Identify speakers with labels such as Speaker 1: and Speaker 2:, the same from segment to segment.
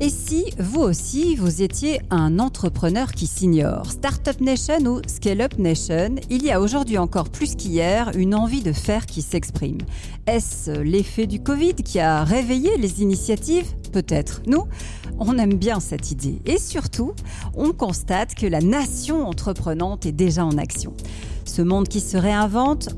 Speaker 1: Et si vous aussi, vous étiez un entrepreneur qui s'ignore? Startup Nation ou Scale-up Nation, il y a aujourd'hui encore plus qu'hier une envie de faire qui s'exprime. Est-ce l'effet du Covid qui a réveillé les initiatives? Peut-être. Nous, on aime bien cette idée. Et surtout, on constate que la nation entreprenante est déjà en action. Ce monde qui se réinvente,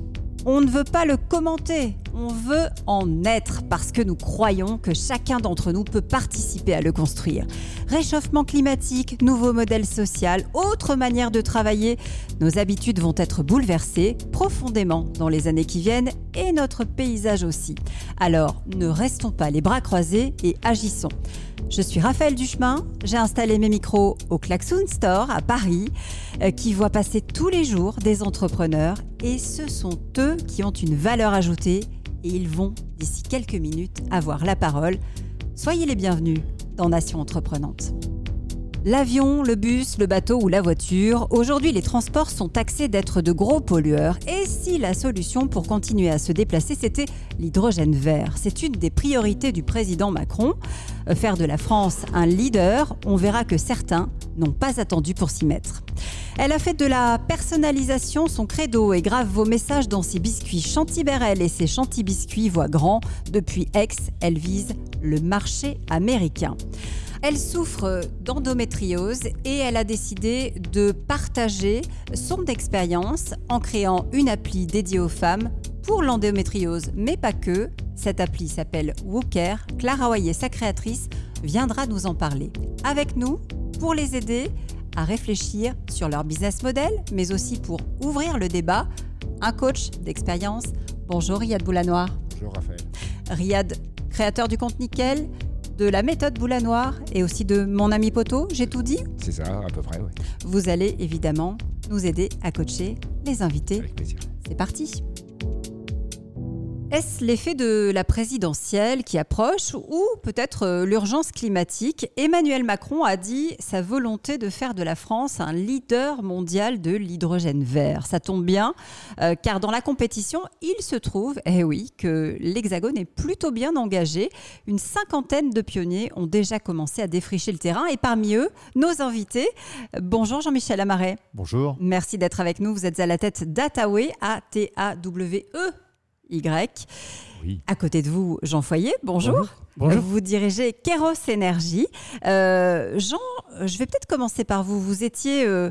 Speaker 1: on ne veut pas le commenter, on veut en être parce que nous croyons que chacun d'entre nous peut participer à le construire. Réchauffement climatique, nouveau modèle social, autre manière de travailler, nos habitudes vont être bouleversées profondément dans les années qui viennent et notre paysage aussi. Alors, ne restons pas les bras croisés et agissons. Je suis Raphaël Duchemin, j'ai installé mes micros au Klaxoon Store à Paris, euh, qui voit passer tous les jours des entrepreneurs et ce sont eux qui ont une valeur ajoutée et ils vont, d'ici quelques minutes, avoir la parole. Soyez les bienvenus dans Nation Entreprenante. L'avion, le bus, le bateau ou la voiture, aujourd'hui les transports sont taxés d'être de gros pollueurs. Et si la solution pour continuer à se déplacer, c'était l'hydrogène vert? C'est une des priorités du président Macron. Euh, faire de la France un leader, on verra que certains n'ont pas attendu pour s'y mettre. Elle a fait de la personnalisation son credo et grave vos messages dans ses biscuits Chantiberel et ses Chantibiscuits voient grand. Depuis Aix, elle vise le marché américain. Elle souffre d'endométriose et elle a décidé de partager son expérience en créant une appli dédiée aux femmes pour l'endométriose, mais pas que. Cette appli s'appelle Wooker. Clara Hoyer, sa créatrice, viendra nous en parler. Avec nous, pour les aider à réfléchir sur leur business model, mais aussi pour ouvrir le débat, un coach d'expérience. Bonjour Riyad Boulanoir.
Speaker 2: Bonjour Raphaël.
Speaker 1: Riyad, créateur du compte Nickel, de la méthode Boula Noire et aussi de mon ami Poto, j'ai tout dit
Speaker 2: C'est ça, à peu près, oui.
Speaker 1: Vous allez évidemment nous aider à coacher les invités.
Speaker 2: Avec plaisir.
Speaker 1: C'est parti est-ce l'effet de la présidentielle qui approche ou peut-être euh, l'urgence climatique? Emmanuel Macron a dit sa volonté de faire de la France un leader mondial de l'hydrogène vert. Ça tombe bien, euh, car dans la compétition, il se trouve, eh oui, que l'Hexagone est plutôt bien engagé. Une cinquantaine de pionniers ont déjà commencé à défricher le terrain et parmi eux, nos invités. Bonjour Jean-Michel Amaret.
Speaker 2: Bonjour.
Speaker 1: Merci d'être avec nous. Vous êtes à la tête d'Ataway, A-T-A-W-E y. À côté de vous, Jean Foyer, bonjour.
Speaker 3: Bonjour.
Speaker 1: Vous dirigez Keros Énergie. Euh, Jean, je vais peut-être commencer par vous. Vous étiez euh,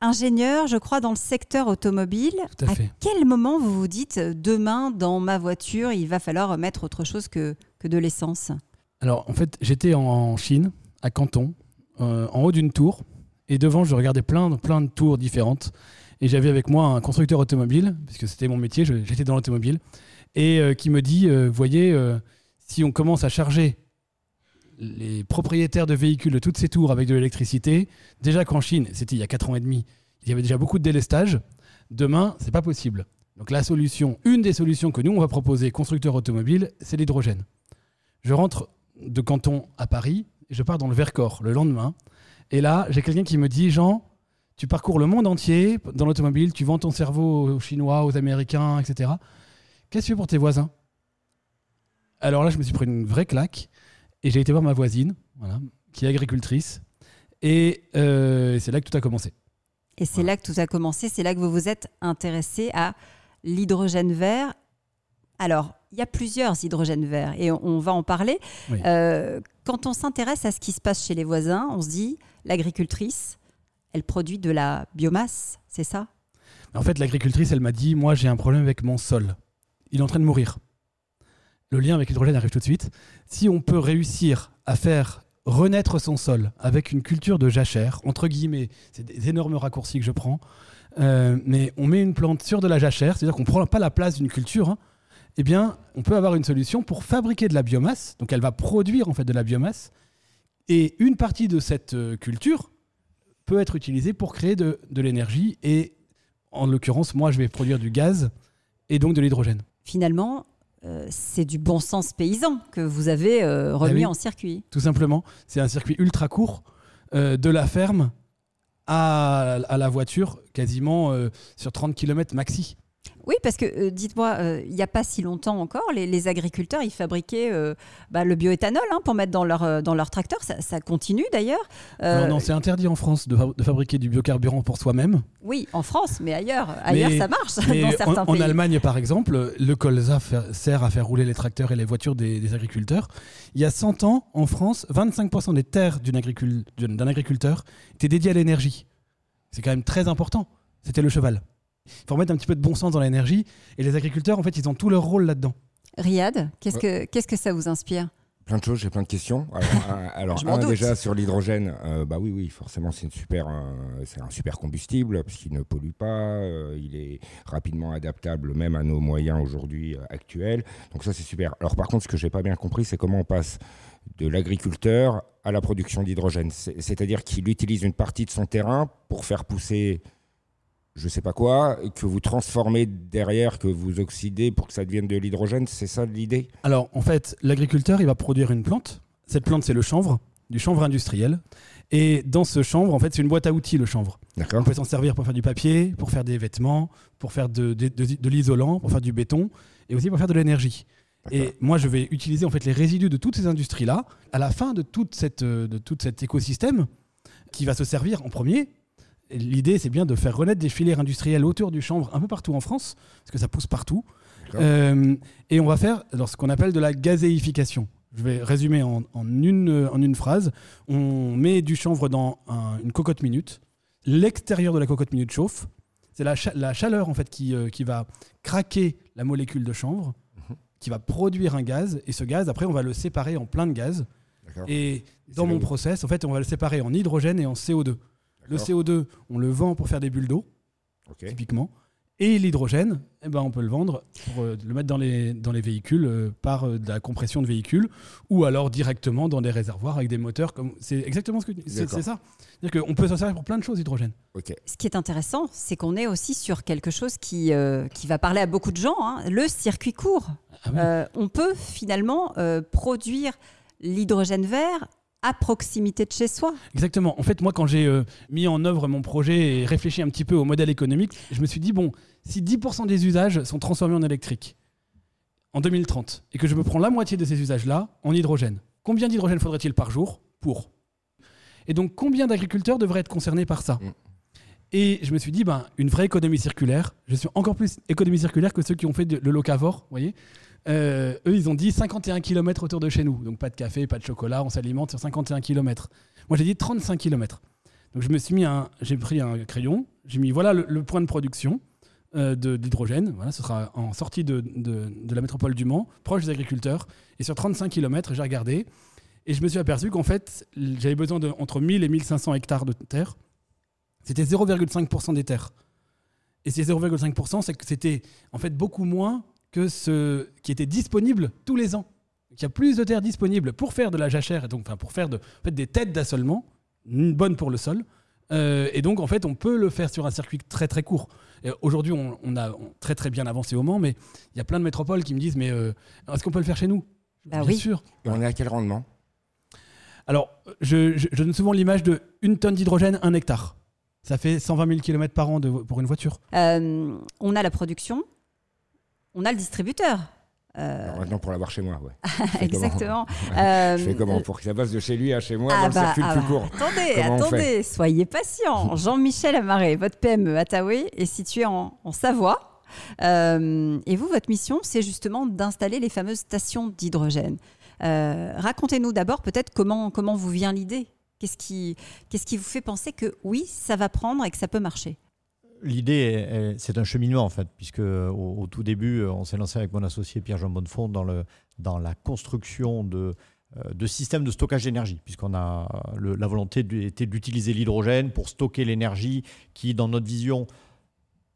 Speaker 1: ingénieur, je crois, dans le secteur automobile.
Speaker 3: Tout à, fait.
Speaker 1: quel moment vous vous dites, demain, dans ma voiture, il va falloir mettre autre chose que, que de l'essence?
Speaker 3: Alors, en fait, j'étais en Chine, à Canton, euh, en haut d'une tour. Et devant, je regardais plein, plein de tours différentes. Et j'avais avec moi un constructeur automobile, puisque c'était mon métier, j'étais dans l'automobile, et euh, qui me dit, euh, voyez, euh, si on commence à charger les propriétaires de véhicules de toutes ces tours avec de l'électricité, déjà qu'en Chine, c'était il y a 4 ans et demi, il y avait déjà beaucoup de délestage, demain, c'est pas possible. Donc la solution, une des solutions que nous, on va proposer, constructeur automobile, c'est l'hydrogène. Je rentre de Canton à Paris, je pars dans le Vercors le lendemain, et là, j'ai quelqu'un qui me dit, Jean, tu parcours le monde entier dans l'automobile, tu vends ton cerveau aux Chinois, aux Américains, etc. Qu'est-ce que tu fais pour tes voisins? Alors là, je me suis pris une vraie claque et j'ai été voir ma voisine, voilà, qui est agricultrice. Et euh, c'est là que tout a commencé.
Speaker 1: Et c'est là que tout a commencé, c'est là que vous vous êtes intéressé à l'hydrogène vert. Alors, il y a plusieurs hydrogènes verts et on, va en parler. Euh, quand on s'intéresse à ce qui se passe chez les voisins, on se dit l'agricultrice, elle produit de la biomasse, c'est ça?
Speaker 3: En fait, l'agricultrice, elle m'a dit, moi j'ai un problème avec mon sol. Il est en train de mourir. Le lien avec l'hydrogène arrive tout de suite. Si on peut réussir à faire renaître son sol avec une culture de jachère, entre guillemets, c'est des énormes raccourcis que je prends, euh, mais on met une plante sur de la jachère, c'est-à-dire qu'on ne prend pas la place d'une culture, hein, eh bien, on peut avoir une solution pour fabriquer de la biomasse. Donc, elle va produire en fait de la biomasse. Et une partie de cette euh, culture peut être utilisé pour créer de, l'énergie. Et en l'occurrence, moi, je vais produire du gaz et donc de l'hydrogène.
Speaker 1: Finalement, euh, c'est du bon sens paysan que vous avez euh, remis ah en circuit.
Speaker 3: Tout simplement, c'est un circuit ultra court euh, de la ferme à, la voiture, quasiment sur 30 km maxi.
Speaker 1: Oui, parce que euh, dites-moi, euh, il n'y a pas si longtemps encore, les, agriculteurs, ils fabriquaient euh, bah, le bioéthanol hein, pour mettre dans leur, dans leur tracteur. Ça, continue d'ailleurs.
Speaker 3: non, non c'est interdit en France de, fabriquer du biocarburant pour soi-même.
Speaker 1: Oui, en France, mais ailleurs, ailleurs ça marche
Speaker 3: dans certains en, pays. En Allemagne, par exemple, le colza sert à faire rouler les tracteurs et les voitures des, des agriculteurs. Il y a 100 ans, en France, 25% des terres d'un agriculteur étaient dédiées à l'énergie. C'est quand même très important. C'était le cheval. Il faut remettre un petit peu de bon sens dans l'énergie. Et les agriculteurs, en fait, ils ont tout leur rôle là-dedans.
Speaker 1: Riyad, qu'est-ce que, qu'est-ce que ça vous inspire
Speaker 2: Plein de choses, j'ai plein de questions. Alors, un, déjà sur l'hydrogène, euh, bah oui, oui, forcément, c'est une super, euh, c'est un super combustible parce qu'il ne pollue pas, euh, il est rapidement adaptable même à nos moyens aujourd'hui actuels. Donc ça, c'est super. Alors par contre, ce que j'ai pas bien compris, c'est comment on passe de l'agriculteur à la production d'hydrogène. C'est-à-dire qu'il utilise une partie de son terrain pour faire pousser je sais pas quoi, que vous transformez derrière, que vous oxydez pour que ça devienne de l'hydrogène, c'est ça l'idée?
Speaker 3: Alors en fait, l'agriculteur, il va produire une plante. Cette plante, c'est le chanvre, du chanvre industriel. Et dans ce chanvre, en fait, c'est une boîte à outils, le chanvre. On peut s'en servir pour faire du papier, pour faire des vêtements, pour faire de, de l'isolant, pour faire du béton, et aussi pour faire de l'énergie. Et moi, je vais utiliser en fait les résidus de toutes ces industries-là à la fin de, toute cette, de tout cet écosystème qui va se servir en premier l'idée, c'est bien de faire renaître des filières industrielles autour du chanvre un peu partout en France, parce que ça pousse partout. Euh, et on va faire ce qu'on appelle de la gazéification. Je vais résumer en, une, en une phrase. On met du chanvre dans une cocotte minute. L'extérieur de la cocotte minute chauffe. C'est la, la, chaleur en fait qui, euh, qui, va craquer la molécule de chanvre, mhm. qui va produire un gaz. Et ce gaz, après, on va le séparer en plein de gaz. Et dans mon process, en fait, on va le séparer en hydrogène et en CO2. Le CO2, on le vend pour faire des bulles d'eau, typiquement. Et l'hydrogène, eh ben, on peut le vendre pour euh, le mettre dans les, dans les véhicules euh, par euh, de la compression de véhicules ou alors directement dans des réservoirs avec des moteurs. Comme... C'est exactement ce que c'est, c'est ça. C'est-à-dire qu'on peut s'en servir pour plein de choses, hydrogène.
Speaker 1: Ce qui est intéressant, c'est qu'on est aussi sur quelque chose qui, qui va parler à beaucoup de gens, hein, le circuit court. Ah on peut finalement produire l'hydrogène vert à proximité de chez soi.
Speaker 3: Exactement. En fait, moi, quand j'ai euh, mis en œuvre mon projet et réfléchi un petit peu au modèle économique, je me suis dit, bon, si 10% des usages sont transformés en électrique en 2030 et que je me prends la moitié de ces usages-là en hydrogène, combien d'hydrogène faudrait-il par jour pour? Et donc, combien d'agriculteurs devraient être concernés par ça? Mm. Et je me suis dit, ben, une vraie économie circulaire, je suis encore plus économie circulaire que ceux qui ont fait le locavore, vous voyez? Euh, eux, ils ont dit 51 km autour de chez nous. Donc pas de café, pas de chocolat, on s'alimente sur 51 km. Moi, j'ai dit 35 km. Donc je me suis mis un, j'ai pris un crayon, j'ai mis voilà le, point de production euh, d'hydrogène. Voilà, ce sera en sortie de, de, la métropole du Mans, proche des agriculteurs. Et sur 35 km, j'ai regardé et je me suis aperçu qu'en fait, j'avais besoin de entre 1000 et 1500 hectares de terre. C'était 0,5% des terres. Et ces 0,5%, c'est que c'était en fait beaucoup moins que ce qui était disponible tous les ans. Il y a plus de terres disponibles pour faire de la jachère, et donc enfin, pour faire de, en fait, des têtes d'assolement, bonnes pour le sol. Euh, et donc, en fait, on peut le faire sur un circuit très très court. Aujourd'hui, on, a très très bien avancé au Mans, mais il y a plein de métropoles qui me disent Mais euh, est-ce qu'on peut le faire chez nous?
Speaker 1: Bah Bien sûr.
Speaker 2: Et on est à quel rendement?
Speaker 3: Alors, je, je, donne souvent l'image de une tonne d'hydrogène, un hectare. Ça fait 120 000 km par an de, pour une voiture.
Speaker 1: Euh, on a la production, on a le distributeur.
Speaker 2: Euh... maintenant, pour l'avoir chez moi, ouais.
Speaker 1: Exactement.
Speaker 2: je fais comment euh, Pour que ça passe de chez lui à chez moi ah dans le bah, circuit le ah plus bah, court.
Speaker 1: Attendez, attendez, soyez patient. Jean-Michel Amaré, votre PME à est situé en, Savoie. Euh, et vous, votre mission, c'est justement d'installer les fameuses stations d'hydrogène. Euh, racontez-nous d'abord peut-être comment, comment vous vient l'idée. Qu'est-ce qui, qu'est-ce qui vous fait penser que oui, ça va prendre et que ça peut marcher?
Speaker 4: L'idée, c'est un cheminement en fait, puisque au, tout début, on s'est lancé avec mon associé Pierre-Jean Bonnefond dans, le, dans la construction de, euh, de systèmes de stockage d'énergie, puisqu'on a la volonté était d'utiliser l'hydrogène pour stocker l'énergie qui, dans notre vision,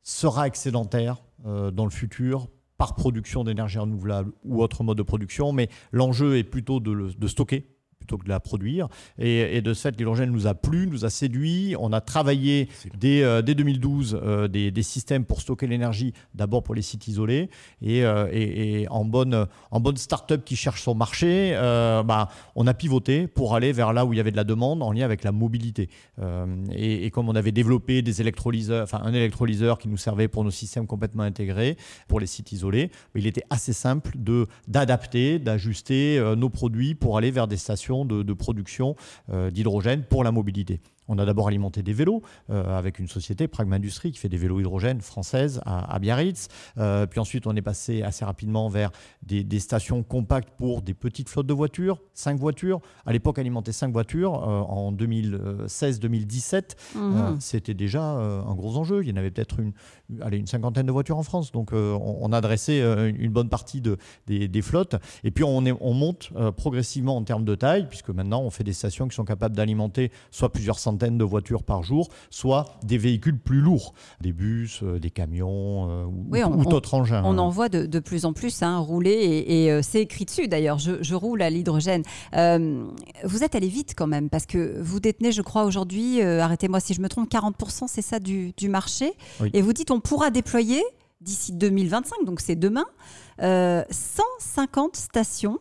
Speaker 4: sera excédentaire euh, dans le futur par production d'énergie renouvelable ou autre mode de production. Mais l'enjeu est plutôt de, de stocker plutôt que de la produire. Et, de ce fait, l'hydrogène nous a plu, nous a séduit. On a travaillé dès, dès 2012 des, des, systèmes pour stocker l'énergie, d'abord pour les sites isolés. Et, et, en bonne, en bonne start-up qui cherche son marché, bah, on a pivoté pour aller vers là où il y avait de la demande en lien avec la mobilité. et, comme on avait développé des électrolyseurs, enfin un électrolyseur qui nous servait pour nos systèmes complètement intégrés, pour les sites isolés, il était assez simple d'adapter, d'ajuster nos produits pour aller vers des stations de, production euh, d'hydrogène pour la mobilité. On a d'abord alimenté des vélos euh, avec une société, Pragma Industrie, qui fait des vélos hydrogène françaises à, Biarritz. Euh, puis ensuite, on est passé assez rapidement vers des, stations compactes pour des petites flottes de voitures, 5 voitures. À l'époque, alimenter 5 voitures en 2016-2017, mhm. c'était déjà un gros enjeu. Il y en avait peut-être une, allez, une cinquantaine de voitures en France. Donc, on, a adressé une bonne partie de, des, flottes. Et puis, on, est, on monte progressivement en termes de taille, puisque maintenant, on fait des stations qui sont capables d'alimenter soit plusieurs centaines de voitures par jour, soit des véhicules plus lourds, des bus, euh, des camions euh, ou, d'autres engins.
Speaker 1: On en voit de, plus en plus hein, rouler, et, euh, c'est écrit dessus d'ailleurs, je, roule à l'hydrogène. vous êtes allé vite quand même, parce que vous détenez, je crois, aujourd'hui, arrêtez-moi si je me trompe, 40%, c'est ça, du, marché. Et vous dites, on pourra déployer d'ici 2025, donc c'est demain, 150 stations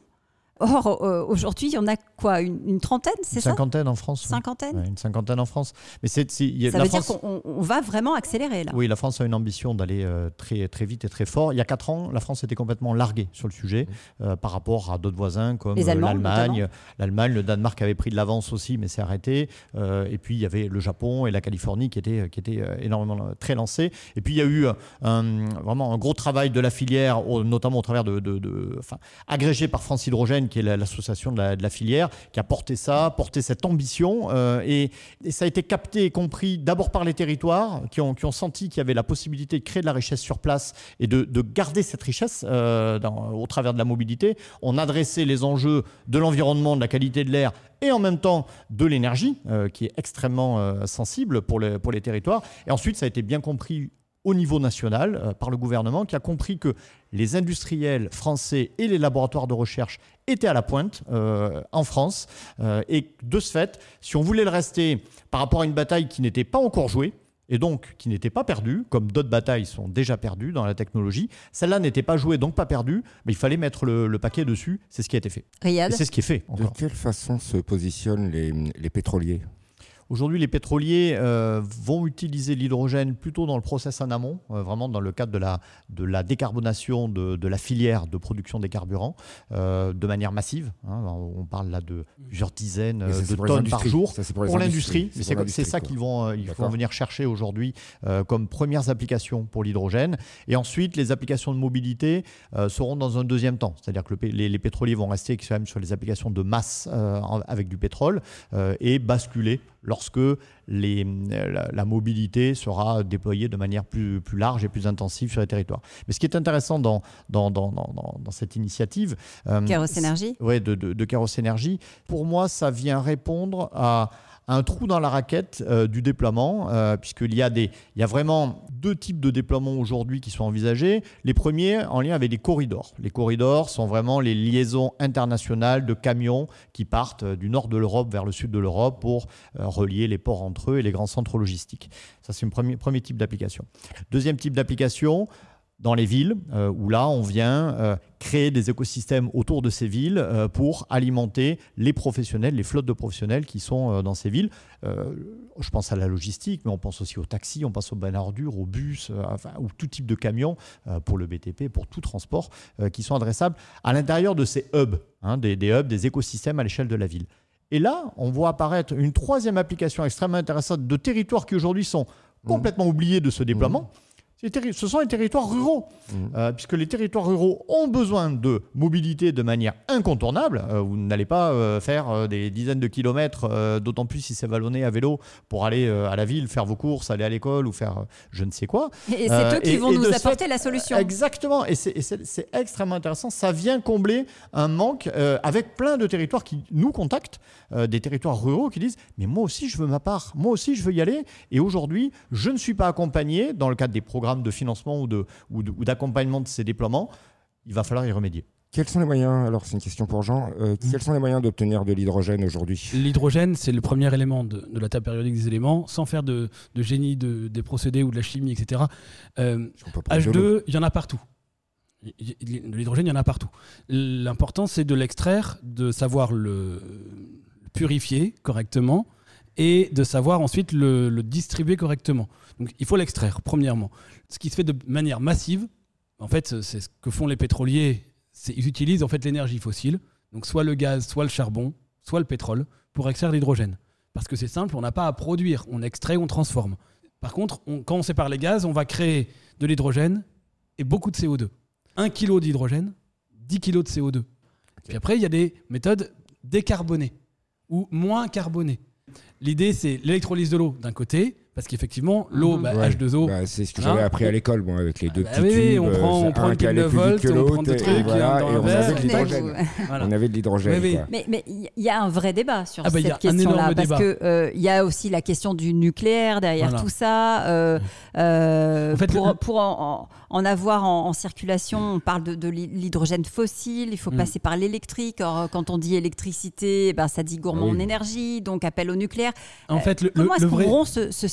Speaker 1: Or, euh, aujourd'hui, il y en a quoi Une, trentaine, c'est ça?
Speaker 4: Une cinquantaine en France.
Speaker 1: Cinquantaine?
Speaker 4: Une cinquantaine en France. Mais c'est,
Speaker 1: ça veut dire qu'on va vraiment accélérer là.
Speaker 4: Oui, la France a une ambition d'aller euh, très, très vite et très fort. Il y a quatre ans, la France était complètement larguée sur le sujet euh, par rapport à d'autres voisins comme l'Allemagne. L'Allemagne, le Danemark avait pris de l'avance aussi, mais s'est arrêté. et puis, il y avait le Japon et la Californie qui étaient, qui étaient énormément très lancés. Et puis, il y a eu vraiment un gros travail de la filière, notamment au travers de, de, agrégé par France Hydrogène qui est l'association de, la, filière, qui a porté ça, porté cette ambition. Euh, et, ça a été capté et compris d'abord par les territoires, qui ont, senti qu'il y avait la possibilité de créer de la richesse sur place et de, garder cette richesse euh, au travers de la mobilité. On adressait les enjeux de l'environnement, de la qualité de l'air et en même temps de l'énergie, euh, qui est extrêmement sensible pour, les territoires. Et ensuite, ça a été bien compris au niveau national par le gouvernement qui a compris que les industriels français et les laboratoires de recherche étaient à la pointe euh, en France. Euh, et de ce fait, si on voulait le rester par rapport à une bataille qui n'était pas encore jouée, et donc qui n'était pas perdue, comme d'autres batailles sont déjà perdues dans la technologie, celle-là n'était pas jouée, donc pas perdue, mais il fallait mettre le, paquet dessus. C'est ce qui a été fait.
Speaker 1: Et
Speaker 4: c'est ce qui est fait.
Speaker 2: De quelle façon se positionnent les pétroliers?
Speaker 4: Aujourd'hui, les pétroliers euh, vont utiliser l'hydrogène plutôt dans le process en amont, euh, vraiment dans le cadre de la, de la décarbonation de, la filière de production des carburants, euh, de manière massive. Hein. on parle là de plusieurs dizaines de tonnes par jour pour, l'industrie. C'est ça qu'ils vont, ils vont venir chercher aujourd'hui comme premières applications pour l'hydrogène. Et ensuite, les applications de mobilité seront dans un deuxième temps. C'est-à-dire que les, les, pétroliers vont rester quand même sur les applications de masse avec du pétrole et basculer lorsque les, la, mobilité sera déployée de manière plus, plus large et plus intensive sur les territoires. Mais ce qui est intéressant dans, dans, dans, dans, cette initiative...
Speaker 1: Euh, Énergie
Speaker 4: Oui, de, de, de Énergie, pour moi, ça vient répondre à un trou dans la raquette euh, du déploiement, euh, puisqu'il y, a vraiment deux types de déploiements aujourd'hui qui sont envisagés. Les premiers en lien avec les corridors. Les corridors sont vraiment les liaisons internationales de camions qui partent euh, du nord de l'Europe vers le sud de l'Europe pour relier les ports entre eux et les grands centres logistiques. Ça, c'est un premier type d'application. Deuxième type d'application, dans les villes, euh, où là, on vient euh, créer des écosystèmes autour de ces villes euh, pour alimenter les professionnels, les flottes de professionnels qui sont dans ces villes. je pense à la logistique, mais on pense aussi aux taxis, on pense aux ordures, aux bus, enfin, ou tout type de camions pour le BTP, pour tout transport, qui sont adressables à l'intérieur de ces hubs, hein, des, des hubs, des écosystèmes à l'échelle de la ville. Et là, on voit apparaître une troisième application extrêmement intéressante de territoires qui aujourd'hui sont mmh. complètement oubliés de ce déploiement. Mmh ce sont les territoires ruraux, mmh. euh, puisque les territoires ruraux ont besoin de mobilité de manière incontournable. Euh, vous n'allez pas euh, faire des dizaines de kilomètres, d'autant plus si c'est vallonné à vélo, pour aller à la ville, faire vos courses, aller à l'école ou faire je ne sais quoi.
Speaker 1: Et c'est eux qui vont nous apporter la solution.
Speaker 4: Exactement, et c'est extrêmement intéressant. Ça vient combler un manque avec plein de territoires qui nous contactent, des territoires ruraux qui disent mais moi aussi je veux ma part, moi aussi je veux y aller. Et aujourd'hui, je ne suis pas accompagné dans le cadre des programmes de financement ou d'accompagnement de, ou d'accompagnement de ces déploiements, il va falloir y remédier.
Speaker 2: Quels sont les moyens, alors c'est une question pour Jean, euh, mmh. quels sont les moyens d'obtenir de l'hydrogène aujourd'hui?
Speaker 3: L'hydrogène, c'est le premier élément de, la table périodique des éléments, sans faire de, génie des procédés ou de la chimie, etc. H2, il y en a partout. De l'hydrogène, il y en a partout. L'important, c'est de l'extraire, de savoir le purifier correctement et de savoir ensuite le, le distribuer correctement. Donc il faut l'extraire, premièrement. Ce qui se fait de manière massive, en fait, c'est ce que font les pétroliers ils utilisent en fait l'énergie fossile, donc soit le gaz, soit le charbon, soit le pétrole, pour extraire l'hydrogène. Parce que c'est simple, on n'a pas à produire, on extrait, on transforme. Par contre, quand on sépare les gaz, on va créer de l'hydrogène et beaucoup de CO2. 1 kg d'hydrogène, 10 kg de CO2. Puis après, il y a des méthodes décarbonées ou moins carbonées. L'idée, c'est l'électrolyse de l'eau d'un côté, parce qu'effectivement, l'eau, bah, H2O.
Speaker 2: Bah, c'est ce que j'avais hein appris à l'école, bon, avec les deux
Speaker 3: ah
Speaker 2: petits oui,
Speaker 3: tubes. on prend, on prend une pile de volts, on prend des trucs, et,
Speaker 2: voilà, et on, avait de l'hydrogène. on avait de l'hydrogène.
Speaker 1: Mais il y a un vrai débat sur ah bah, cette question-là, parce qu'il euh, y a aussi la question du nucléaire derrière tout ça. Euh, euh, pour, pour en, en, avoir en, circulation, on parle de, de l'hydrogène fossile, il faut mm. passer par l'électrique. Or, quand on dit électricité, ben, ça dit gourmand en énergie, donc appel au nucléaire. En fait, le, comment est-ce qu'on rompt ce,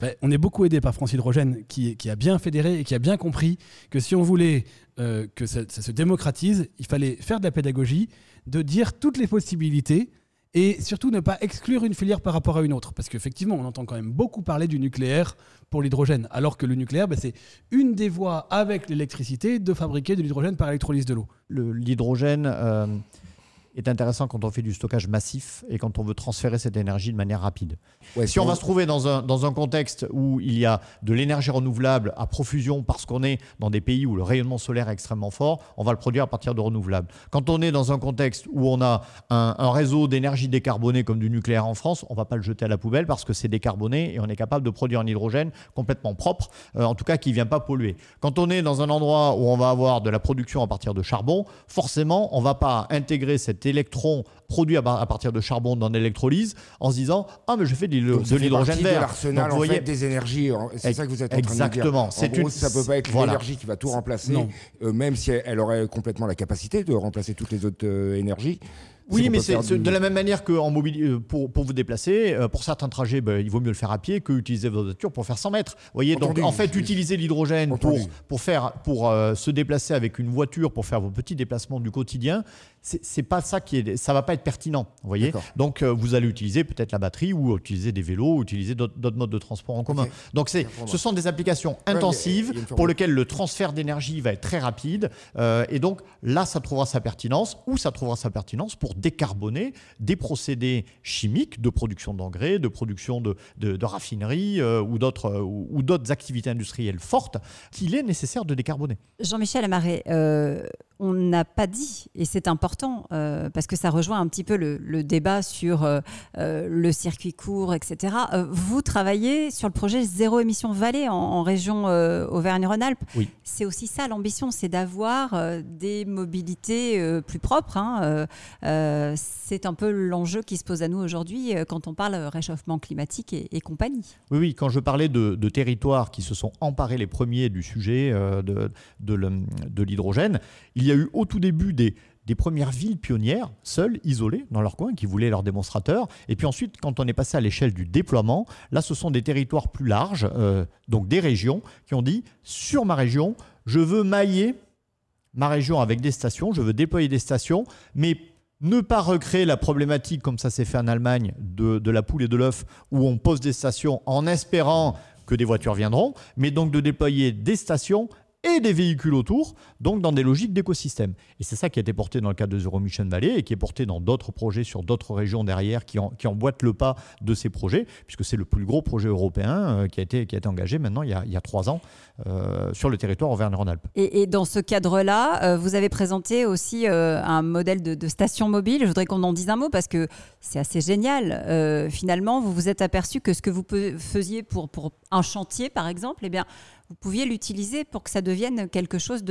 Speaker 3: ben, On est beaucoup aidé par France Hydrogène qui, qui, a bien fédéré et qui a bien compris que si on voulait euh, que ça, se démocratise, il fallait faire de la pédagogie, de dire toutes les possibilités et surtout ne pas exclure une filière par rapport à une autre. Parce qu'effectivement, on entend quand même beaucoup parler du nucléaire pour l'hydrogène, alors que le nucléaire, ben, c'est une des voies avec l'électricité de fabriquer de l'hydrogène par électrolyse de l'eau.
Speaker 4: L'hydrogène... Euh, est intéressant quand on fait du stockage massif et quand on veut transférer cette énergie de manière rapide. si on va se trouver dans un, dans un contexte où il y a de l'énergie renouvelable à profusion parce qu'on est dans des pays où le rayonnement solaire est extrêmement fort, on va le produire à partir de renouvelables. Quand on est dans un contexte où on a un, réseau d'énergie décarboné comme du nucléaire en France, on ne va pas le jeter à la poubelle parce que c'est décarboné et on est capable de produire un hydrogène complètement propre, euh, en tout cas qui ne vient pas polluer. Quand on est dans un endroit où on va avoir de la production à partir de charbon, forcément, on ne va pas intégrer cette électrons produits à, partir de charbon dans l'électrolyse en se disant ah mais je fais de l'hydrogène vert.
Speaker 2: l'arsenal en fait, des énergies. C'est ça que vous êtes en
Speaker 4: Exactement.
Speaker 2: train de dire. En gros, ça peut pas être l'énergie qui va tout remplacer, euh, même si elle, aurait complètement la capacité de remplacer toutes les autres euh, énergies.
Speaker 4: Oui, mais c'est de la même manière que en euh, pour, pour vous déplacer, pour certains trajets, ben, il vaut mieux le faire à pied que utiliser votre voiture pour faire 100 mètres. voyez, donc en fait, utiliser l'hydrogène pour, pour, faire, pour euh, se déplacer avec une voiture, pour faire vos petits déplacements du quotidien, c'est pas ça qui est, ça va pas être pertinent. voyez, donc vous allez utiliser peut-être la batterie ou utiliser des vélos, ou utiliser d'autres modes de transport en commun. Donc c'est, ce sont des applications intensives pour lesquelles le transfert d'énergie va être très rapide. et donc là, ça trouvera sa pertinence ou ça trouvera sa pertinence pour décarboner des procédés chimiques de production d'engrais, de production de, de, raffinerie euh, ou d'autres euh, ou, d'autres activités industrielles fortes qu'il est nécessaire de décarboner.
Speaker 1: Jean-Michel Amaré, euh, on n'a pas dit, et c'est important, euh, parce que ça rejoint un petit peu le, débat sur euh, euh, le circuit court, etc. vous travaillez sur le projet Zéro Émission Vallée en, région Auvergne-Rhône-Alpes.
Speaker 4: Oui.
Speaker 1: C'est aussi ça l'ambition, c'est d'avoir des mobilités plus propres. Hein. c'est un peu l'enjeu qui se pose à nous aujourd'hui quand on parle réchauffement climatique et, compagnie.
Speaker 4: Oui, oui, quand je parlais de, territoires qui se sont emparés les premiers du sujet de, de l'hydrogène, il y a eu au tout début des, premières villes pionnières, seules, isolées dans leur coin, qui voulaient leurs démonstrateurs. Et puis ensuite, quand on est passé à l'échelle du déploiement, là, ce sont des territoires plus larges, euh, donc des régions, qui ont dit, sur ma région, je veux mailler ma région avec des stations, je veux déployer des stations, mais ne pas recréer la problématique, comme ça s'est fait en Allemagne, de, de la poule et de l'œuf, où on pose des stations en espérant que des voitures viendront, mais donc de déployer des stations et des véhicules autour, donc dans des logiques d'écosystème. Et c'est ça qui a été porté dans le cadre de Zero Mission Valley et qui est porté dans d'autres projets sur d'autres régions derrière qui, qui, emboîtent le pas de ces projets, puisque c'est le plus gros projet européen euh, qui, a été, engagé maintenant il y a, trois ans euh, sur le territoire Auvergne-Rhône-Alpes.
Speaker 1: Et, dans ce cadre-là, euh, vous avez présenté aussi un modèle de, de, station mobile. Je voudrais qu'on en dise un mot parce que c'est assez génial. finalement, vous vous êtes aperçu que ce que vous faisiez pour, pour un chantier, par exemple, eh bien, vous pouviez l'utiliser pour que ça devienne quelque chose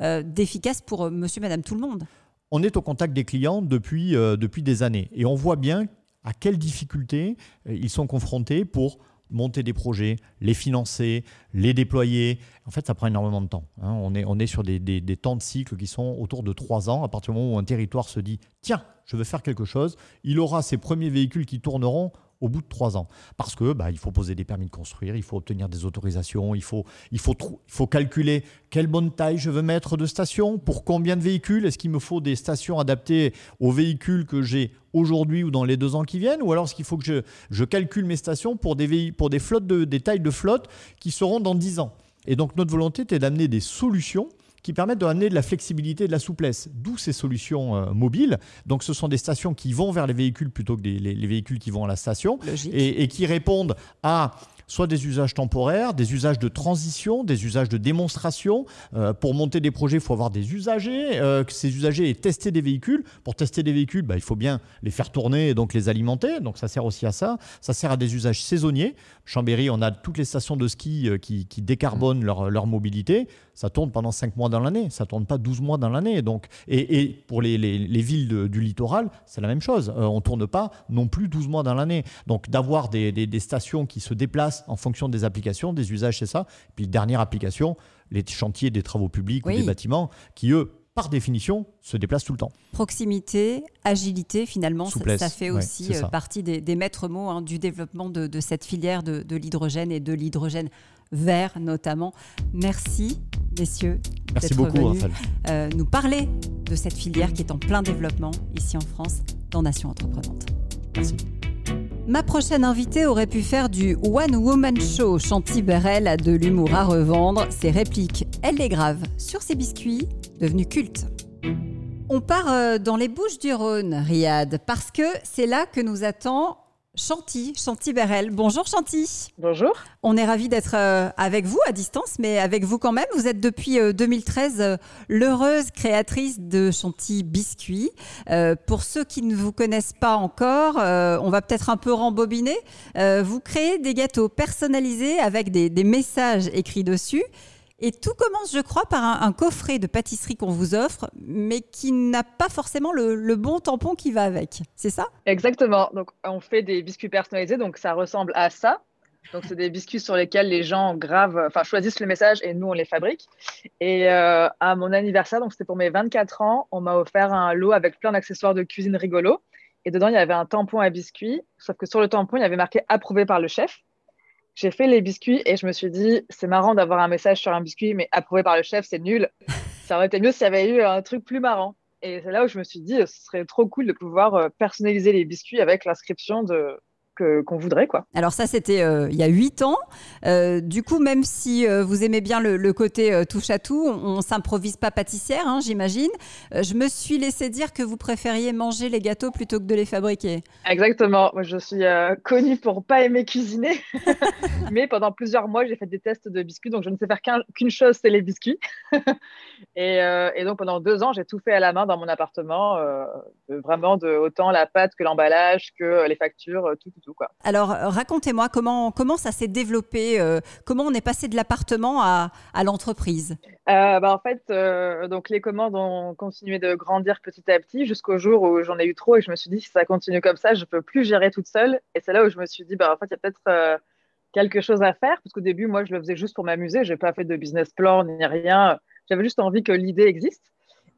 Speaker 1: euh, d'efficace pour euh, monsieur, madame, tout le monde.
Speaker 4: On est au contact des clients depuis, euh, depuis des années et on voit bien à quelles difficultés ils sont confrontés pour monter des projets, les financer, les déployer. En fait, ça prend énormément de temps. Hein. On, est, on est sur des, des, des, temps de cycle qui sont autour de trois ans. À partir du moment où un territoire se dit tiens, je veux faire quelque chose, il aura ses premiers véhicules qui tourneront au bout de trois ans. Parce que bah, il faut poser des permis de construire, il faut obtenir des autorisations, il faut, il faut, il faut calculer quelle bonne taille je veux mettre de station, pour combien de véhicules, est-ce qu'il me faut des stations adaptées aux véhicules que j'ai aujourd'hui ou dans les deux ans qui viennent, ou alors est-ce qu'il faut que je, je, calcule mes stations pour des, pour des, flottes de, des tailles de flotte qui seront dans dix ans. Et donc notre volonté était d'amener des solutions qui permettent d'amener de la flexibilité et de la souplesse. D'où ces solutions euh, mobiles. Donc ce sont des stations qui vont vers les véhicules plutôt que les, véhicules qui vont à la station et, et, qui répondent à soit des usages temporaires, des usages de transition, des usages de démonstration. Euh, pour monter des projets, il faut avoir des usagers, euh, que ces usagers aient testé des véhicules. Pour tester des véhicules, bah, il faut bien les faire tourner et donc les alimenter. Donc ça sert aussi à ça. Ça sert à des usages saisonniers. Chambéry, on a toutes les stations de ski euh, qui, décarbonent leur, mobilité. Ça tourne pendant 5 mois dans l'année. Ça tourne pas 12 mois dans l'année. Donc, et, pour les, villes du littoral, c'est la même chose. on tourne pas non plus 12 mois dans l'année. Donc d'avoir des, des stations qui se déplacent en fonction des applications, des usages, c'est ça. puis, dernière application, les chantiers des travaux publics ou des bâtiments qui, eux, par définition, se déplacent tout le temps.
Speaker 1: Proximité, agilité, finalement, ça, fait aussi euh, partie des, maîtres mots hein, du développement de, cette filière de, l'hydrogène et de l'hydrogène vert notamment. Merci, messieurs.
Speaker 4: Merci beaucoup,
Speaker 1: venus, euh, nous parler de cette filière qui est en plein développement ici en France, dans Nation Entreprenante.
Speaker 4: Merci.
Speaker 1: Ma prochaine invitée aurait pu faire du One Woman Show. Chanty Berel a de l'humour à revendre. Ses répliques, elle les grave sur ses biscuits, devenus cultes. On part euh, dans les Bouches du Rhône, Riyad, parce que c'est là que nous attend Chanty, Chanty Berel. Bonjour Chanty.
Speaker 5: Bonjour.
Speaker 1: On est ravis d'être euh, avec vous à distance, mais avec vous quand même. Vous êtes depuis 2013 euh, l'heureuse créatrice de Chanty Biscuits. pour ceux qui ne vous connaissent pas encore, on va peut-être un peu rembobiner. vous créez des gâteaux personnalisés avec des messages écrits dessus et tout commence, je crois, par un, coffret de pâtisserie qu'on vous offre, mais qui n'a pas forcément le, bon tampon qui va avec. C'est ça?
Speaker 5: Exactement. Donc, on fait des biscuits personnalisés, donc ça ressemble à ça. Donc, c'est des biscuits sur lesquels les gens gravent, enfin, choisissent le message et nous, on les fabrique. Et euh, à mon anniversaire, donc c'était pour mes 24 ans, on m'a offert un lot avec plein d'accessoires de cuisine rigolo. Et dedans, il y avait un tampon à biscuits, sauf que sur le tampon, il y avait marqué approuvé par le chef j'ai fait les biscuits et je me suis dit, c'est marrant d'avoir un message sur un biscuit, mais approuvé par le chef, c'est nul. Ça aurait été mieux s'il y avait eu un truc plus marrant. Et c'est là où je me suis dit, ce serait trop cool de pouvoir euh, personnaliser les biscuits avec l'inscription de qu'on voudrait. Quoi.
Speaker 1: Alors ça, c'était euh, il y a huit ans. Euh, du coup, même si euh, vous aimez bien le, côté touche à tout, on, ne s'improvise pas pâtissière, hein, j'imagine. je me suis laissé dire que vous préfériez manger les gâteaux plutôt que de les fabriquer.
Speaker 5: Exactement. Moi, je suis connue pour pas aimer cuisiner, mais pendant plusieurs mois, j'ai fait des tests de biscuits, donc je ne sais faire qu'une chose, c'est les biscuits. et, et, donc pendant deux ans, j'ai tout fait à la main dans mon appartement, vraiment de autant la pâte que l'emballage, que les factures, tout, tout
Speaker 1: alors, euh, racontez-moi comment, comment ça s'est développé, euh, comment on est passé de l'appartement à, l'entreprise
Speaker 5: euh, bah, En fait, donc les commandes ont continué de grandir petit à petit jusqu'au jour où j'en ai eu trop et je me suis dit, si ça continue comme ça, je ne peux plus gérer toute seule. Et c'est là où je me suis dit, bah, en fait, il y a peut-être quelque chose à faire, parce qu'au début, moi, je le faisais juste pour m'amuser, je n'ai pas fait de business plan ni rien. J'avais juste envie que l'idée existe.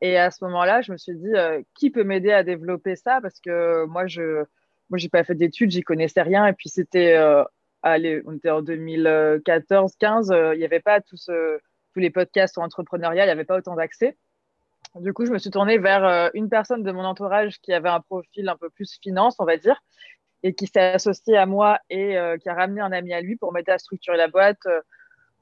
Speaker 5: Et à ce moment-là, je me suis dit, qui peut m'aider à développer ça? Parce que moi, je moi, j'ai pas fait d'études, j'y connaissais rien. Et puis, c'était, euh, allez, on était en 2014-15, euh, il n'y avait pas tous, les podcasts entrepreneuriat, il n'y avait pas autant d'accès. Du coup, je me suis tournée vers euh, une personne de mon entourage qui avait un profil un peu plus finance, on va dire, et qui s'est associée à moi et qui a ramené un ami à lui pour m'aider à structurer la boîte,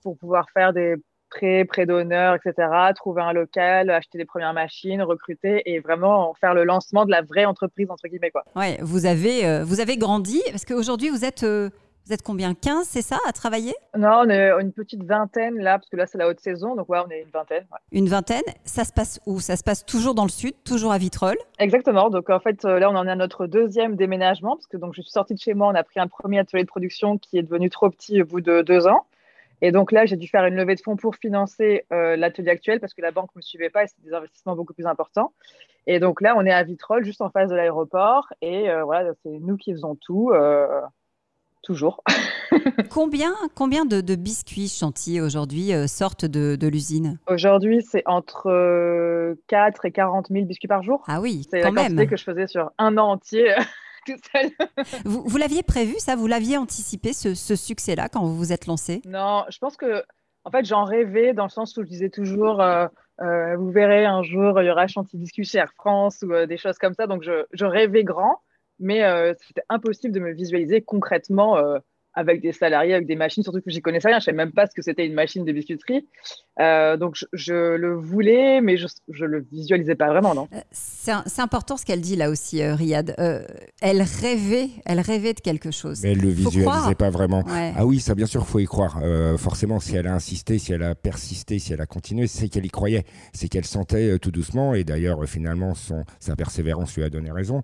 Speaker 5: pour pouvoir faire des prêts, prêts d'honneur, etc., trouver un local, acheter les premières machines, recruter et vraiment faire le lancement de la vraie entreprise, entre guillemets. Quoi.
Speaker 1: Ouais, vous avez, euh, vous avez grandi parce qu'aujourd'hui, vous êtes. Euh, vous êtes combien 15, c'est ça, à travailler?
Speaker 5: Non, on est une petite vingtaine là, parce que là, c'est la haute saison. Donc, ouais, on est une vingtaine.
Speaker 1: Une vingtaine Ça se passe où? Ça se passe toujours dans le sud, toujours à Vitrolles?
Speaker 5: Exactement. Donc, en fait, euh, là, on en est à notre deuxième déménagement, parce que donc, je suis sortie de chez moi. On a pris un premier atelier de production qui est devenu trop petit au bout de deux ans. Et donc là, j'ai dû faire une levée de fonds pour financer euh, l'atelier actuel parce que la banque ne me suivait pas et c'était des investissements beaucoup plus importants. Et donc là, on est à Vitrolles, juste en face de l'aéroport. Et euh, voilà, c'est nous qui faisons tout. Euh, toujours.
Speaker 1: combien, combien de, biscuits chantiers aujourd'hui sortent de, l'usine?
Speaker 5: Aujourd'hui, c'est entre 4 et 40 000 biscuits par jour.
Speaker 1: Ah oui,
Speaker 5: c'est la quantité que je faisais sur un an entier.
Speaker 1: Vous, l'aviez prévu, ça? Vous l'aviez anticipé, ce, ce succès-là, quand vous vous êtes lancé?
Speaker 5: Non, je pense que en fait, j'en rêvais dans le sens où je disais toujours, euh, euh, vous verrez un jour, il y aura Chantilly Biscuit chez Air France ou euh, des choses comme ça. Donc, je, je rêvais grand, mais c'était impossible de me visualiser concrètement avec des salariés, avec des machines, surtout que j'y connaissais rien. Je savais même pas ce que c'était une machine de biscuiterie. Euh, donc je, le voulais, mais je ne le visualisais pas vraiment, non. Euh,
Speaker 1: c'est important ce qu'elle dit là aussi, euh, Riyad. elle rêvait, elle rêvait de quelque chose.
Speaker 2: Mais elle le visualisait pas vraiment. Ah oui, ça bien sûr, faut y croire. forcément, si elle a insisté, si elle a persisté, si elle a continué, c'est qu'elle y croyait, c'est qu'elle sentait tout doucement. Et d'ailleurs, finalement, son, sa persévérance lui a donné raison.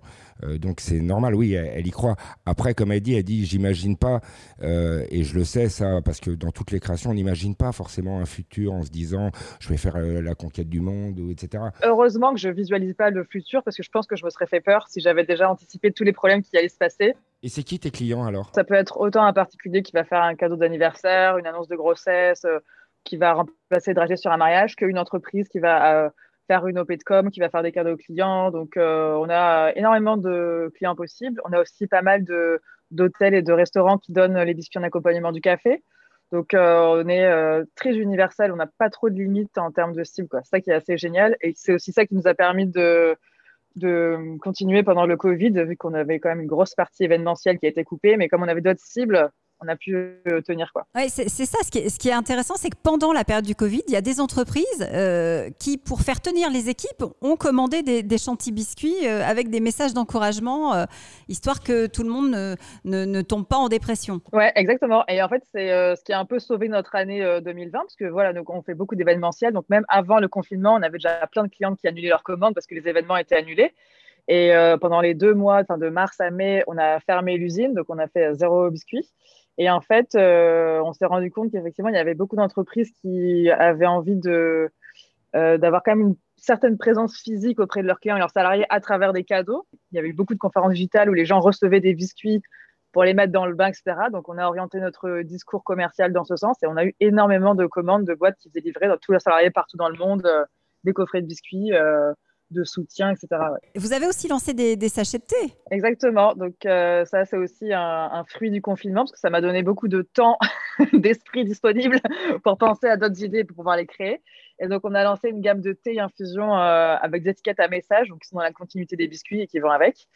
Speaker 2: donc c'est normal, oui, elle, elle, y croit. Après, comme elle dit, elle dit, j'imagine pas, et je le sais ça, parce que dans toutes les créations, on n'imagine pas forcément un futur en se disant je vais faire euh, la conquête du monde, etc.
Speaker 5: Heureusement que je visualise pas le futur parce que je pense que je me serais fait peur si j'avais déjà anticipé tous les problèmes qui allaient se passer.
Speaker 2: Et c'est qui tes clients alors?
Speaker 5: Ça peut être autant un particulier qui va faire un cadeau d'anniversaire, une annonce de grossesse, euh, qui va remplacer dragé sur un mariage, qu'une entreprise qui va euh, faire une OP de com, qui va faire des cadeaux aux clients. Donc on a énormément de clients possibles. On a aussi pas mal d'hôtels et de restaurants qui donnent les biscuits en accompagnement du café. Donc, euh, on est euh, très universel, on n'a pas trop de limites en termes de cible. C'est ça qui est assez génial. Et c'est aussi ça qui nous a permis de, de continuer pendant le Covid, vu qu'on avait quand même une grosse partie événementielle qui a été coupée. Mais comme on avait d'autres cibles, on a pu euh, tenir. Quoi.
Speaker 1: Ouais, c'est, ça, ce qui est, ce qui est intéressant, c'est que pendant la période du Covid, il y a des entreprises euh, qui, pour faire tenir les équipes, ont commandé des, des chantilly biscuits euh, avec des messages d'encouragement, histoire que tout le monde ne, ne, tombe pas en dépression.
Speaker 5: Ouais, exactement. Et en fait, c'est ce qui a un peu sauvé notre année 2020, parce que voilà, donc, on fait beaucoup d'événementiels. Donc même avant le confinement, on avait déjà plein de clients qui annulaient leurs commandes parce que les événements étaient annulés. Et pendant les deux mois, de mars à mai, on a fermé l'usine, donc on a fait zéro biscuit. Et en fait, euh, on s'est rendu compte qu'effectivement, il y avait beaucoup d'entreprises qui avaient envie de, euh, d'avoir quand même une certaine présence physique auprès de leurs clients et leurs salariés à travers des cadeaux. Il y avait eu beaucoup de conférences digitales où les gens recevaient des biscuits pour les mettre dans le bain, etc. Donc, on a orienté notre discours commercial dans ce sens et on a eu énormément de commandes de boîtes qui faisaient livrer dans tous les salariés partout dans le monde euh, des coffrets de biscuits de soutien, etc.
Speaker 1: Vous avez aussi lancé des, sachets de thé.
Speaker 5: Exactement. Donc euh, ça, c'est aussi un, fruit du confinement parce que ça m'a donné beaucoup de temps, d'esprit disponible pour penser à d'autres idées pour pouvoir les créer. Et donc on a lancé une gamme de thé et infusion euh, avec des étiquettes à message, donc qui sont dans la continuité des biscuits et qui vont avec.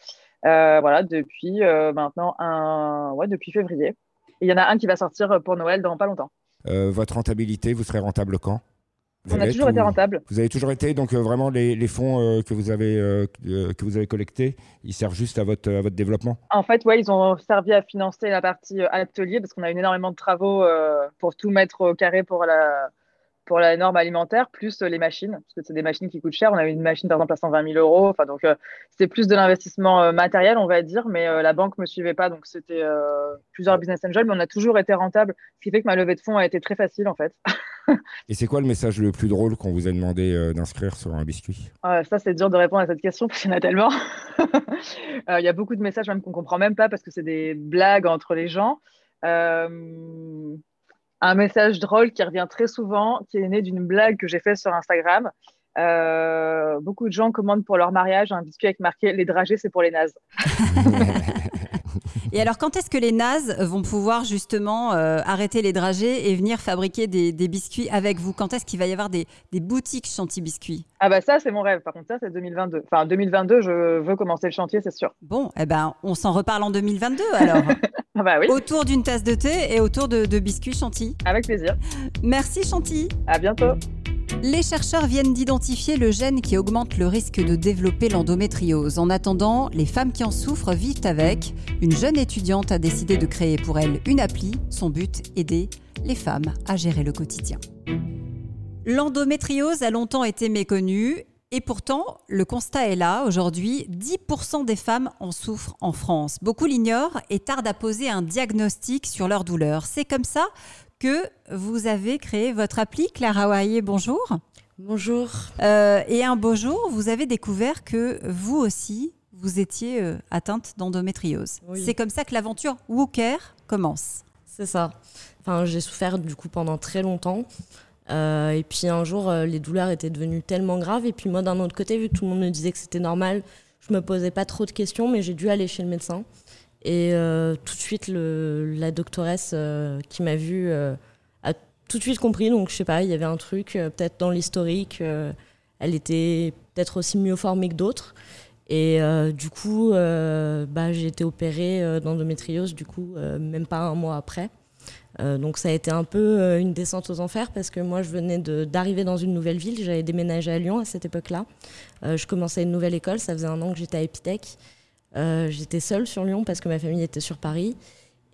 Speaker 5: Euh, voilà, depuis maintenant un, ouais, depuis février. Et il y en a un qui va sortir pour Noël dans pas longtemps.
Speaker 2: votre rentabilité, vous serez rentable quand?
Speaker 5: On a toujours été rentable.
Speaker 2: Vous avez toujours été, donc euh, vraiment les, fonds euh, que, vous avez, euh, que vous avez collectés, ils servent juste à votre, à votre développement
Speaker 5: En fait, ouais, ils ont servi à financer la partie atelier parce qu'on a eu énormément de travaux pour tout mettre au carré pour la, pour la norme alimentaire, plus les machines, parce que c'est des machines qui coûtent cher. On a une machine, par exemple, à 120 000 euros. Enfin, donc, c'était plus de l'investissement matériel, on va dire, mais la banque ne me suivait pas. Donc, c'était plusieurs business angels, mais on a toujours été rentable, ce qui fait que ma levée de fonds a été très facile, en fait.
Speaker 2: Et c'est quoi le message le plus drôle qu'on vous a demandé euh, d'inscrire sur un biscuit?
Speaker 5: Ça, c'est dur de répondre à cette question parce qu'il y en a tellement. Euh, il y a beaucoup de messages même qu'on ne comprend même pas parce que c'est des blagues entre les gens. Euh, un message drôle qui revient très souvent, qui est né d'une blague que j'ai faite sur Instagram. beaucoup de gens commandent pour leur mariage un biscuit avec marqué Les dragées, c'est pour les nazes.
Speaker 1: Et alors, quand est-ce que les nazes vont pouvoir justement euh, arrêter les dragées et venir fabriquer des, biscuits avec vous? Quand est-ce qu'il va y avoir des, boutiques chantier biscuits
Speaker 5: Ah bah ça, c'est mon rêve. Par contre, ça, c'est 2022. Enfin, 2022, je veux commencer le chantier, c'est sûr.
Speaker 1: Bon, eh ben, on s'en reparle en 2022 alors.
Speaker 5: ah bah oui.
Speaker 1: Autour d'une tasse de thé et autour de, de biscuits chantilly.
Speaker 5: Avec plaisir.
Speaker 1: Merci Chantilly.
Speaker 5: À bientôt.
Speaker 1: Les chercheurs viennent d'identifier le gène qui augmente le risque de développer l'endométriose. En attendant, les femmes qui en souffrent vivent avec. Une jeune étudiante a décidé de créer pour elle une appli. Son but, aider les femmes à gérer le quotidien. L'endométriose a longtemps été méconnue et pourtant, le constat est là. Aujourd'hui, 10% des femmes en souffrent en France. Beaucoup l'ignorent et tardent à poser un diagnostic sur leur douleur. C'est comme ça que vous avez créé votre appli. Claire Hawaii, bonjour.
Speaker 6: Bonjour.
Speaker 1: Euh, et un beau jour, vous avez découvert que vous aussi, vous étiez euh, atteinte d'endométriose. C'est comme ça que l'aventure Wooker commence.
Speaker 6: C'est ça. Enfin, j'ai souffert du coup pendant très longtemps. Euh, et puis un jour, les douleurs étaient devenues tellement graves. Et puis moi, d'un autre côté, vu que tout le monde me disait que c'était normal, je me posais pas trop de questions, mais j'ai dû aller chez le médecin. Et tout de suite, la doctoresse qui m'a vue a tout de suite compris. Donc je sais pas, il y avait un truc, peut-être dans l'historique, elle était peut-être aussi mieux formée que d'autres. Et euh, du coup, euh, bah, j'ai été opérée euh, d'endométriose, du coup, même pas un mois après. donc ça a été un peu une descente aux enfers parce que moi, je venais d'arriver dans une nouvelle ville. J'avais déménagé à Lyon à cette époque-là. je commençais une nouvelle école. Ça faisait un an que j'étais à Epitech. J'étais seule sur Lyon parce que ma famille était sur Paris.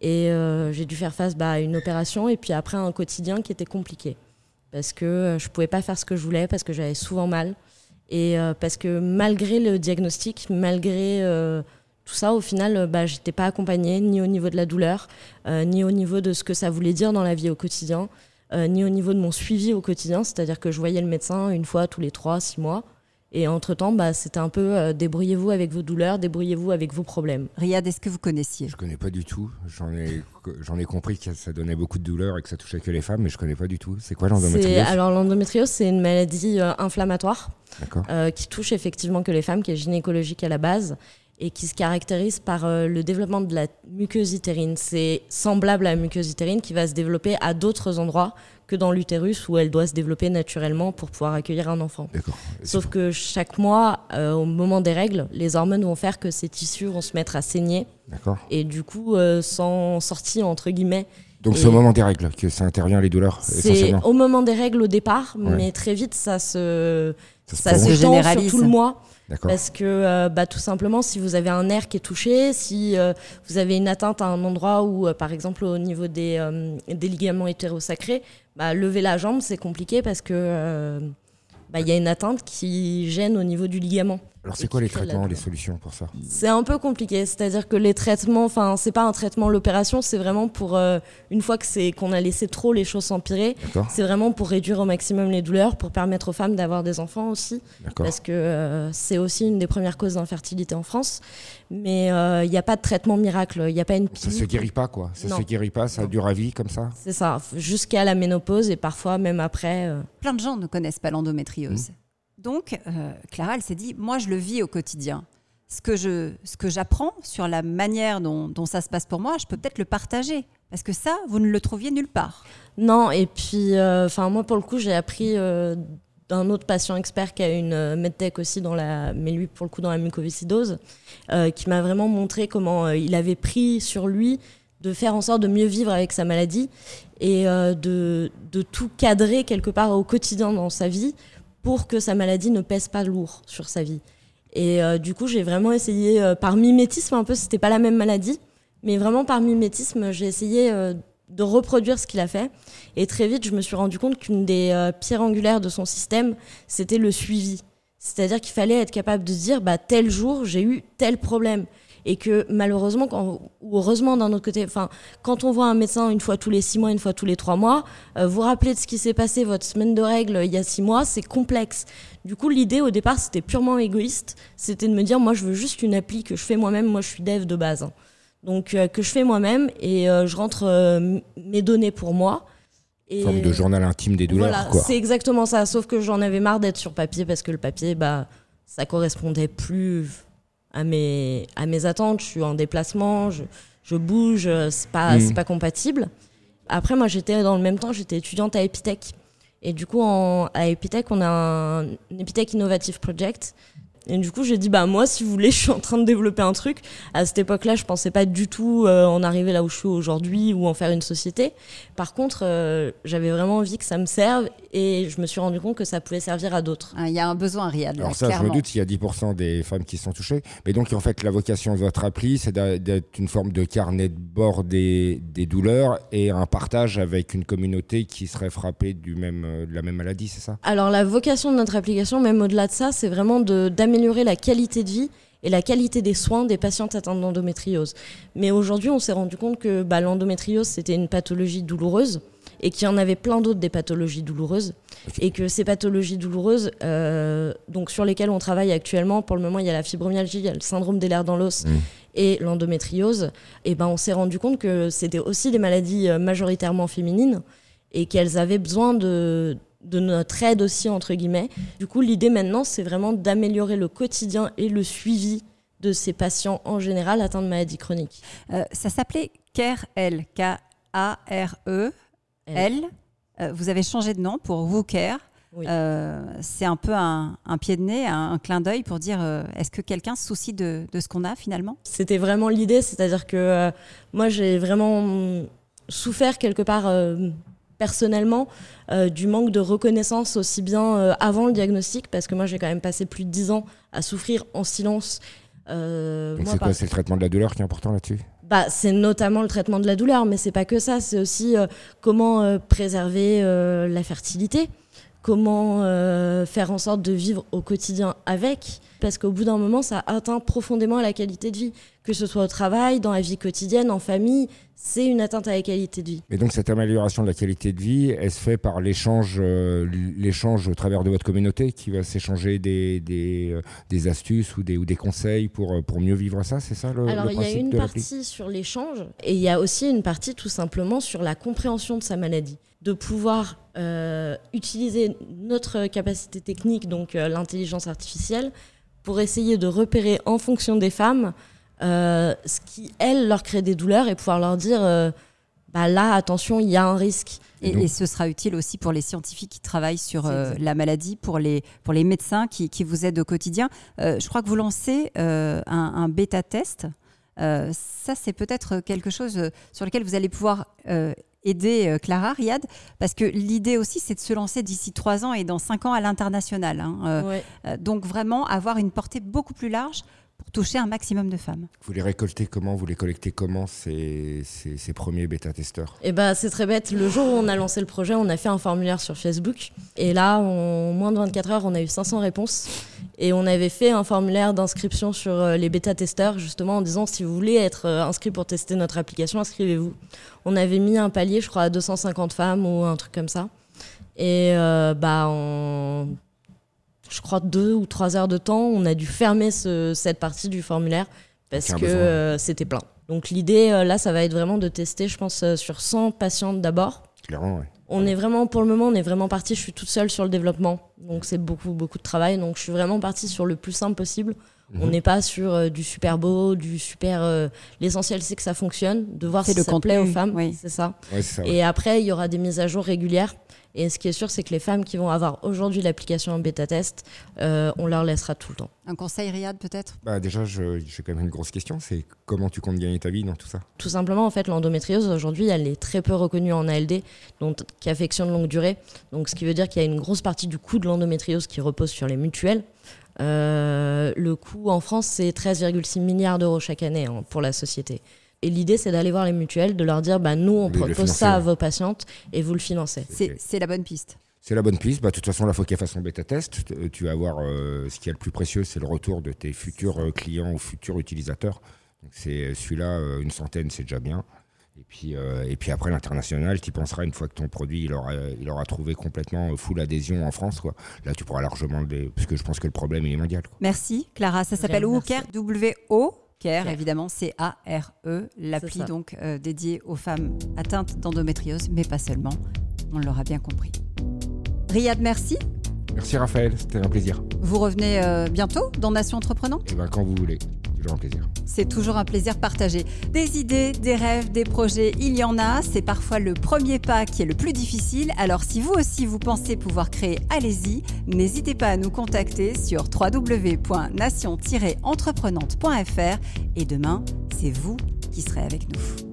Speaker 6: Et j'ai dû faire face bah, à une opération et puis après un quotidien qui était compliqué. Parce que je pouvais pas faire ce que je voulais, parce que j'avais souvent mal. Et euh, parce que malgré le diagnostic, malgré euh, tout ça, au final, euh, bah, j'étais pas accompagnée ni au niveau de la douleur, ni au niveau de ce que ça voulait dire dans la vie au quotidien, ni au niveau de mon suivi au quotidien. C'est-à-dire que je voyais le médecin une fois tous les trois, six mois. Et entre-temps, bah, c'était un peu euh, débrouillez-vous avec vos douleurs, débrouillez-vous avec vos problèmes.
Speaker 1: Riyad, est-ce que vous connaissiez?
Speaker 2: Je ne connais pas du tout. J'en ai, j'en ai compris que ça donnait beaucoup de douleurs et que ça touchait que les femmes, mais je ne connais pas du tout. C'est quoi l'endométriose?
Speaker 6: Alors l'endométriose, c'est une maladie euh, inflammatoire euh, qui touche effectivement que les femmes, qui est gynécologique à la base et qui se caractérise par le développement de la muqueuse utérine. C'est semblable à la muqueuse utérine qui va se développer à d'autres endroits que dans l'utérus où elle doit se développer naturellement pour pouvoir accueillir un enfant. Sauf que chaque mois, euh, au moment des règles, les hormones vont faire que ces tissus vont se mettre à saigner. Et du coup, euh, sans sortie, entre guillemets.
Speaker 2: Donc c'est au moment des règles que ça intervient les douleurs
Speaker 6: C'est au moment des règles au départ, mais très vite ça se ça, se, généralise sur tout le mois. Parce que euh, bah, tout simplement, si vous avez un nerf qui est touché, si euh, vous avez une atteinte à un endroit où, euh, par exemple, au niveau des, des ligaments hétérosacrés, bah, lever la jambe, c'est compliqué parce que bah, il y a une atteinte qui gêne au niveau du ligament.
Speaker 2: Alors c'est quoi les traitements, les solutions pour ça?
Speaker 6: C'est un peu compliqué, c'est-à-dire que les traitements, enfin c'est pas un traitement l'opération, c'est vraiment pour euh, une fois que c'est qu'on a laissé trop les choses s'empirer, c'est vraiment pour réduire au maximum les douleurs, pour permettre aux femmes d'avoir des enfants aussi, parce que euh, c'est aussi une des premières causes d'infertilité en France. Mais euh, il n'y a pas de traitement miracle, il n'y a pas une
Speaker 2: pilule. Ça se guérit pas quoi, ça se guérit pas, ça dure à vie comme ça?
Speaker 6: C'est ça, jusqu'à la ménopause et parfois même après.
Speaker 1: Plein de gens ne connaissent pas l'endométriose. Mmh. Donc, euh, Clara, elle s'est dit, moi, je le vis au quotidien. Ce que, j'apprends sur la manière dont, ça se passe pour moi, je peux peut-être le partager. Parce que ça, vous ne le trouviez nulle part.
Speaker 6: Non, et puis, euh, moi, pour le coup, j'ai appris euh, d'un autre patient expert qui a une medtech aussi, dans la, mais lui, pour le coup, dans la mucoviscidose, qui m'a vraiment montré comment il avait pris sur lui de faire en sorte de mieux vivre avec sa maladie et de, de tout cadrer quelque part au quotidien dans sa vie pour que sa maladie ne pèse pas lourd sur sa vie. Et euh, du coup, j'ai vraiment essayé, euh, par mimétisme un peu, c'était pas la même maladie, mais vraiment par mimétisme, j'ai essayé euh, de reproduire ce qu'il a fait. Et très vite, je me suis rendu compte qu'une des pierres angulaires de son système, c'était le suivi. C'est-à-dire qu'il fallait être capable de dire, bah, tel jour, j'ai eu tel problème et que malheureusement ou heureusement d'un autre côté enfin quand on voit un médecin une fois tous les six mois une fois tous les trois mois euh, vous rappelez de ce qui s'est passé votre semaine de règles il y a six mois c'est complexe. Du coup l'idée au départ c'était purement égoïste. C'était de me dire moi je veux juste une appli que je fais moi-même. Moi je suis dev de base hein. donc euh, que je fais moi-même et euh, je rentre mes données pour moi.
Speaker 2: Et forme de journal intime des douleurs
Speaker 6: voilà, c'est exactement ça. Sauf que j'en avais marre d'être sur papier parce que le papier bah ça correspondait plus à mes, à mes attentes. Je suis en déplacement, je, je bouge, c'est pas, mmh. pas compatible. Après, moi, j'étais dans le même temps, j'étais étudiante à Epitech. Et du coup, en, à Epitech, on a un, un Epitech Innovative Project et du coup, j'ai dit, bah, moi, si vous voulez, je suis en train de développer un truc. À cette époque-là, je pensais pas du tout euh, en arriver là où je suis aujourd'hui ou en faire une société. Par contre, euh, j'avais vraiment envie que ça me serve et je me suis rendu compte que ça pouvait servir à d'autres.
Speaker 1: Ah, il y a un besoin, Riyad.
Speaker 2: Alors, ça, je me doute, il y a 10% des femmes qui sont touchées. Mais donc, en fait, la vocation de votre appli, c'est d'être une forme de carnet de bord des, des, douleurs et un partage avec une communauté qui serait frappée du même, de la même maladie, c'est ça?
Speaker 6: Alors, la vocation de notre application, même au-delà de ça, c'est vraiment d'améliorer améliorer la qualité de vie et la qualité des soins des patientes atteintes d'endométriose. Mais aujourd'hui, on s'est rendu compte que bah, l'endométriose, c'était une pathologie douloureuse. et qu'il y en avait plein d'autres des pathologies douloureuses. Et que ces pathologies douloureuses, euh, donc sur lesquelles on travaille actuellement, pour le moment, il y a la fibromyalgie, il y a le syndrome des lèvres dans l'os. Mmh. Et l'endométriose, et ben on s'est rendu compte que c'était aussi des maladies euh, majoritairement féminines et qu'elles avaient besoin de, de notre aide aussi, entre guillemets. Du coup, l'idée maintenant, c'est vraiment d'améliorer le quotidien et le suivi de ces patients en général atteints de maladies chroniques.
Speaker 1: Euh, ça s'appelait CARE-L, K-A-R-E, L. Euh, vous avez changé de nom pour WooCare. Euh, c'est un peu un, pied de nez, un, clin d'œil pour dire est-ce que quelqu'un se soucie de, de ce qu'on a finalement?
Speaker 6: C'était vraiment l'idée, c'est-à-dire que moi j'ai vraiment souffert quelque part personnellement euh, du manque de reconnaissance aussi bien euh, avant le diagnostic, parce que moi j'ai quand même passé plus de 10 ans à souffrir en silence.
Speaker 2: Euh, c'est quoi C'est le traitement de la douleur qui est important là-dessus?
Speaker 6: Bah, c'est notamment le traitement de la douleur, mais c'est pas que ça, c'est aussi comment préserver la fertilité, comment faire en sorte de vivre au quotidien avec, parce qu'au bout d'un moment, ça atteint profondément la qualité de vie, que ce soit au travail, dans la vie quotidienne, en famille, c'est une atteinte à la qualité de vie.
Speaker 2: Et donc cette amélioration de la qualité de vie, elle se fait par l'échange, euh, l'échange au travers de votre communauté qui va s'échanger des, des, euh, des, astuces ou des, ou des conseils pour, euh, pour mieux vivre ça, c'est ça le
Speaker 6: Alors
Speaker 2: il
Speaker 6: y a une partie sur l'échange et il y a aussi une partie tout simplement sur la compréhension de sa maladie. De pouvoir utiliser notre capacité technique, donc l'intelligence artificielle, pour essayer de repérer en fonction des femmes euh, ce qui, elles, leur crée des douleurs et pouvoir leur dire euh, bah là, attention, il y a un risque.
Speaker 1: Et, ce sera utile aussi pour les scientifiques qui travaillent sur euh, la maladie, pour les, pour les médecins qui, qui vous aident au quotidien. je crois que vous lancez un, un bêta-test. ça, c'est peut-être quelque chose sur lequel vous allez pouvoir aider Clara, Riyad, parce que l'idée aussi, c'est de se lancer d'ici trois ans et dans cinq ans à l'international. Hein. donc vraiment avoir une portée beaucoup plus large toucher un maximum de femmes.
Speaker 2: Vous les récoltez comment? Vous les collectez comment ces, ces, premiers bêta-testeurs?
Speaker 6: Eh ben, c'est très bête. Le jour où on a lancé le projet, on a fait un formulaire sur Facebook. Et là, en moins de 24 heures, on a eu 500 réponses. Et on avait fait un formulaire d'inscription sur euh, les bêta-testeurs, justement en disant si vous voulez être euh, inscrit pour tester notre application, inscrivez-vous. On avait mis un palier, je crois, à 250 femmes ou un truc comme ça. Et euh, bah, en je crois, deux ou trois heures de temps, on a dû fermer cette partie du formulaire parce que euh, c'était plein. Donc l'idée, euh, là, ça va être vraiment de tester, je pense, euh, sur 100 patientes d'abord.
Speaker 2: Clairement, oui.
Speaker 6: On est vraiment, pour le moment, on est vraiment parti, je suis toute seule sur le développement. Donc c'est beaucoup, beaucoup de travail. Donc je suis vraiment partie sur le plus simple possible. On mhm. n'est pas sur du super beau, du super. L'essentiel, c'est que ça fonctionne, de voir si ça plaît aux femmes. Oui. C'est ça. ça Et après, il y aura des mises à jour régulières. Et ce qui est sûr, c'est que les femmes qui vont avoir aujourd'hui l'application en bêta-test, euh, on leur laissera tout le temps.
Speaker 1: Un conseil, Riyad, peut-être?
Speaker 2: Bah Déjà, j'ai quand même une grosse question c'est comment tu comptes gagner ta vie dans tout ça?
Speaker 6: Tout simplement, en fait, l'endométriose, aujourd'hui, elle est très peu reconnue en ALD, donc qui affection de longue durée. Donc, ce qui veut dire qu'il y a une grosse partie du coût de l'endométriose qui repose sur les mutuelles. Euh, le coût en France, c'est 13,6 milliards d'euros chaque année hein, pour la société. Et l'idée, c'est d'aller voir les mutuelles, de leur dire bah, nous, on propose ça à vos patientes et vous le financez.
Speaker 1: C'est la bonne piste.
Speaker 2: C'est la bonne piste. Bah, de toute façon, la faut qu'elle fasse son bêta-test. Euh, tu vas voir euh, ce qui est le plus précieux, c'est le retour de tes futurs euh, clients ou futurs utilisateurs. C'est celui-là, une centaine, c'est déjà bien. Et puis, et puis après, l'international, tu penseras une fois que ton produit il aura, il aura trouvé complètement full adhésion en France. Quoi. Là, tu pourras largement le. Parce que je pense que le problème il est mondial.
Speaker 1: Merci, Clara. Ça s'appelle Wooker, W-O. CARE, évidemment, C-A-R-E, l'appli donc euh, dédiée aux femmes atteintes d'endométriose, mais pas seulement. On l'aura bien compris. Riyad, merci.
Speaker 2: Merci Raphaël, c'était un plaisir.
Speaker 1: Vous revenez euh, bientôt dans Nation Entreprenant?
Speaker 2: Eh bien, quand vous voulez
Speaker 1: C'est toujours un plaisir partagé. Des idées, des rêves, des projets, il y en a. C'est parfois le premier pas qui est le plus difficile. Alors si vous aussi vous pensez pouvoir créer, allez-y. N'hésitez pas à nous contacter sur www.nation-entreprenante.fr. Et demain, c'est vous qui serez avec nous.